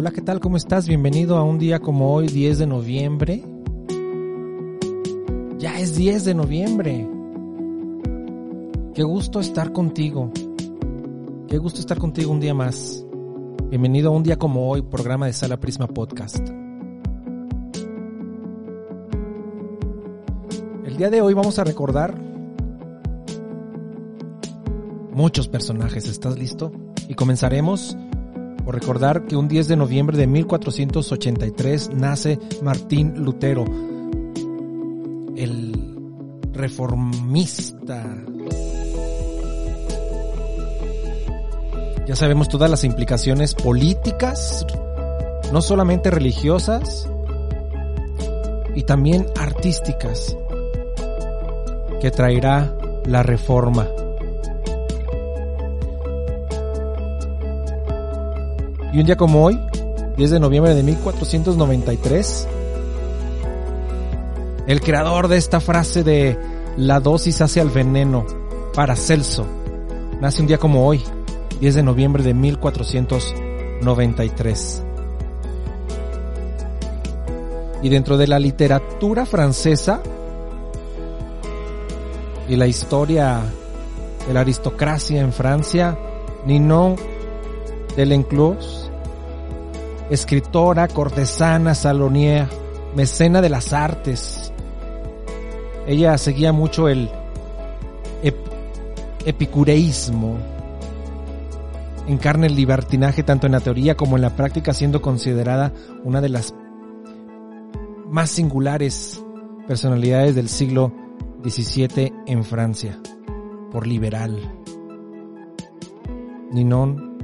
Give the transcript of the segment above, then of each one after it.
Hola, ¿qué tal? ¿Cómo estás? Bienvenido a un día como hoy, 10 de noviembre. Ya es 10 de noviembre. Qué gusto estar contigo. Qué gusto estar contigo un día más. Bienvenido a un día como hoy, programa de Sala Prisma Podcast. El día de hoy vamos a recordar muchos personajes. ¿Estás listo? Y comenzaremos recordar que un 10 de noviembre de 1483 nace Martín Lutero, el reformista. Ya sabemos todas las implicaciones políticas, no solamente religiosas, y también artísticas que traerá la reforma. Y un día como hoy, 10 de noviembre de 1493, el creador de esta frase de la dosis hace al veneno, Paracelso, nace un día como hoy, 10 de noviembre de 1493. Y dentro de la literatura francesa y la historia de la aristocracia en Francia, Ninon de Lenclos, escritora, cortesana, saloniera, mecena de las artes. Ella seguía mucho el epicureísmo. Encarna el libertinaje tanto en la teoría como en la práctica, siendo considerada una de las más singulares personalidades del siglo XVII en Francia, por liberal. Ninon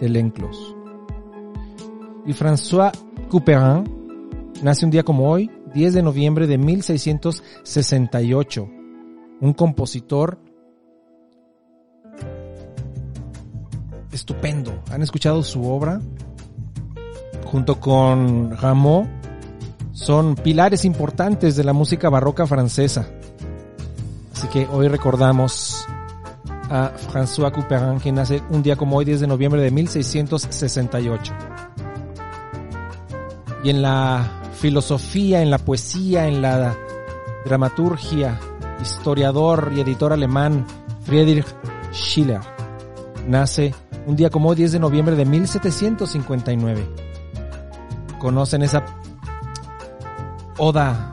de Lenclos. Y François Couperin nace un día como hoy, 10 de noviembre de 1668, un compositor estupendo. ¿Han escuchado su obra? Junto con Rameau, son pilares importantes de la música barroca francesa. Así que hoy recordamos a François Couperin, que nace un día como hoy, 10 de noviembre de 1668. Y en la filosofía, en la poesía, en la dramaturgia, historiador y editor alemán Friedrich Schiller nace un día como hoy, 10 de noviembre de 1759. ¿Conocen esa oda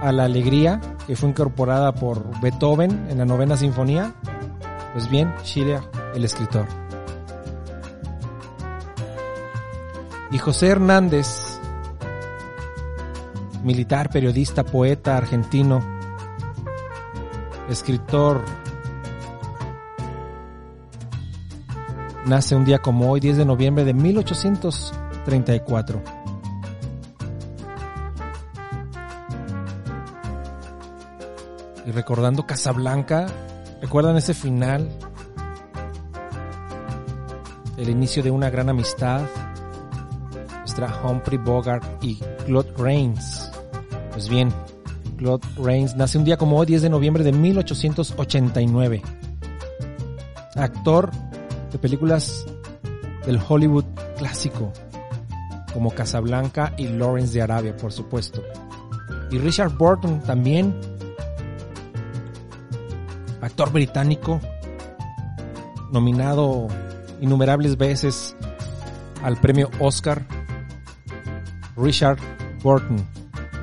a la alegría que fue incorporada por Beethoven en la novena sinfonía? Pues bien, Schiller, el escritor. Y José Hernández, militar, periodista, poeta argentino, escritor, nace un día como hoy, 10 de noviembre de 1834. Y recordando Casablanca, ¿recuerdan ese final? El inicio de una gran amistad. Nuestra Humphrey Bogart y Claude Rains. Pues bien, Claude Rains nace un día como hoy, 10 de noviembre de 1889. Actor de películas del Hollywood clásico, como Casablanca y Lawrence de Arabia, por supuesto. Y Richard Burton también, actor británico, nominado innumerables veces al premio Oscar. Richard Burton.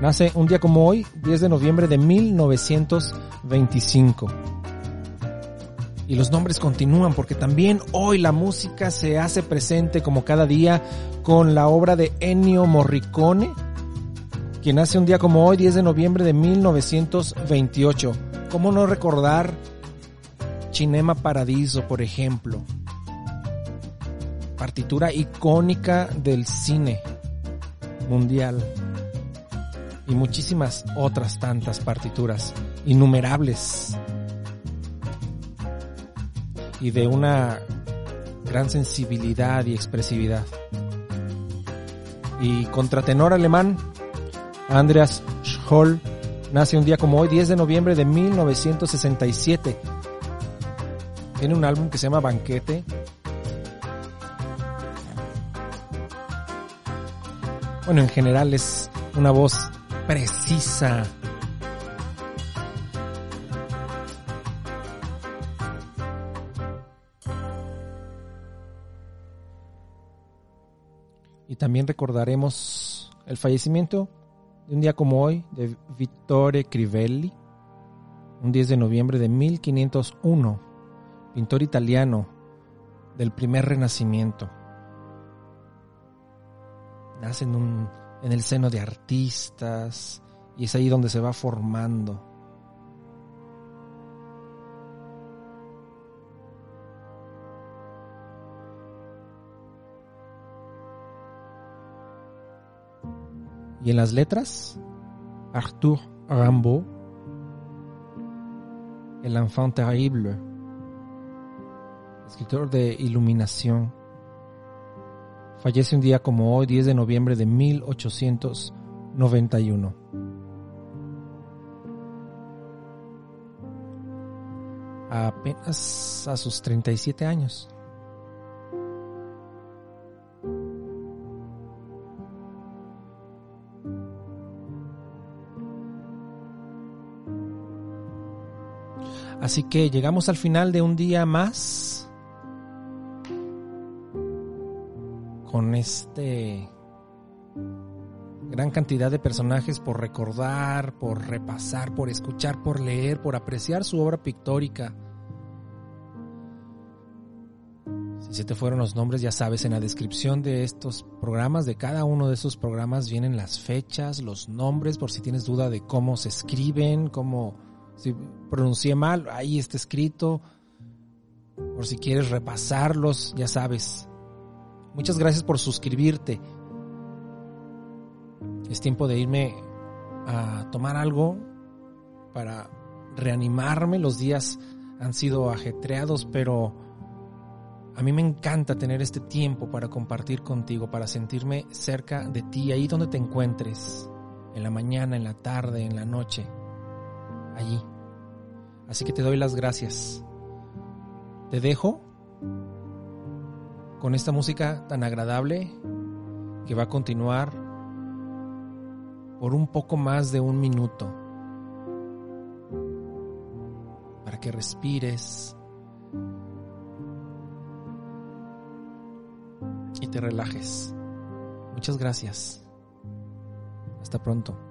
Nace un día como hoy, 10 de noviembre de 1925. Y los nombres continúan porque también hoy la música se hace presente como cada día con la obra de Ennio Morricone, quien nace un día como hoy, 10 de noviembre de 1928. ¿Cómo no recordar Cinema Paradiso, por ejemplo? Partitura icónica del cine mundial y muchísimas otras tantas partituras, innumerables y de una gran sensibilidad y expresividad. Y contratenor alemán, Andreas Scholl, nace un día como hoy, 10 de noviembre de 1967. Tiene un álbum que se llama Banquete. Bueno, en general es una voz precisa. Y también recordaremos el fallecimiento de un día como hoy de Vittore Crivelli, un 10 de noviembre de 1501, pintor italiano del primer renacimiento. Nace en, un, en el seno de artistas y es ahí donde se va formando. Y en las letras, Arthur Rimbaud, el enfant terrible, escritor de Iluminación, fallece un día como hoy, 10 de noviembre de 1891. Apenas a sus 37 años. Así que llegamos al final de un día más con este gran cantidad de personajes por recordar, por repasar, por escuchar, por leer, por apreciar su obra pictórica. Si se te fueron los nombres, ya sabes, en la descripción de estos programas, de cada uno de esos programas vienen las fechas, los nombres, por si tienes duda de cómo se escriben, cómo si pronuncié mal, ahí está escrito. Por si quieres repasarlos, ya sabes. Muchas gracias por suscribirte. Es tiempo de irme a tomar algo para reanimarme. Los días han sido ajetreados, pero a mí me encanta tener este tiempo para compartir contigo, para sentirme cerca de ti, ahí donde te encuentres, en la mañana, en la tarde, en la noche, allí. Así que te doy las gracias. Te dejo con esta música tan agradable que va a continuar por un poco más de un minuto para que respires y te relajes. Muchas gracias. Hasta pronto.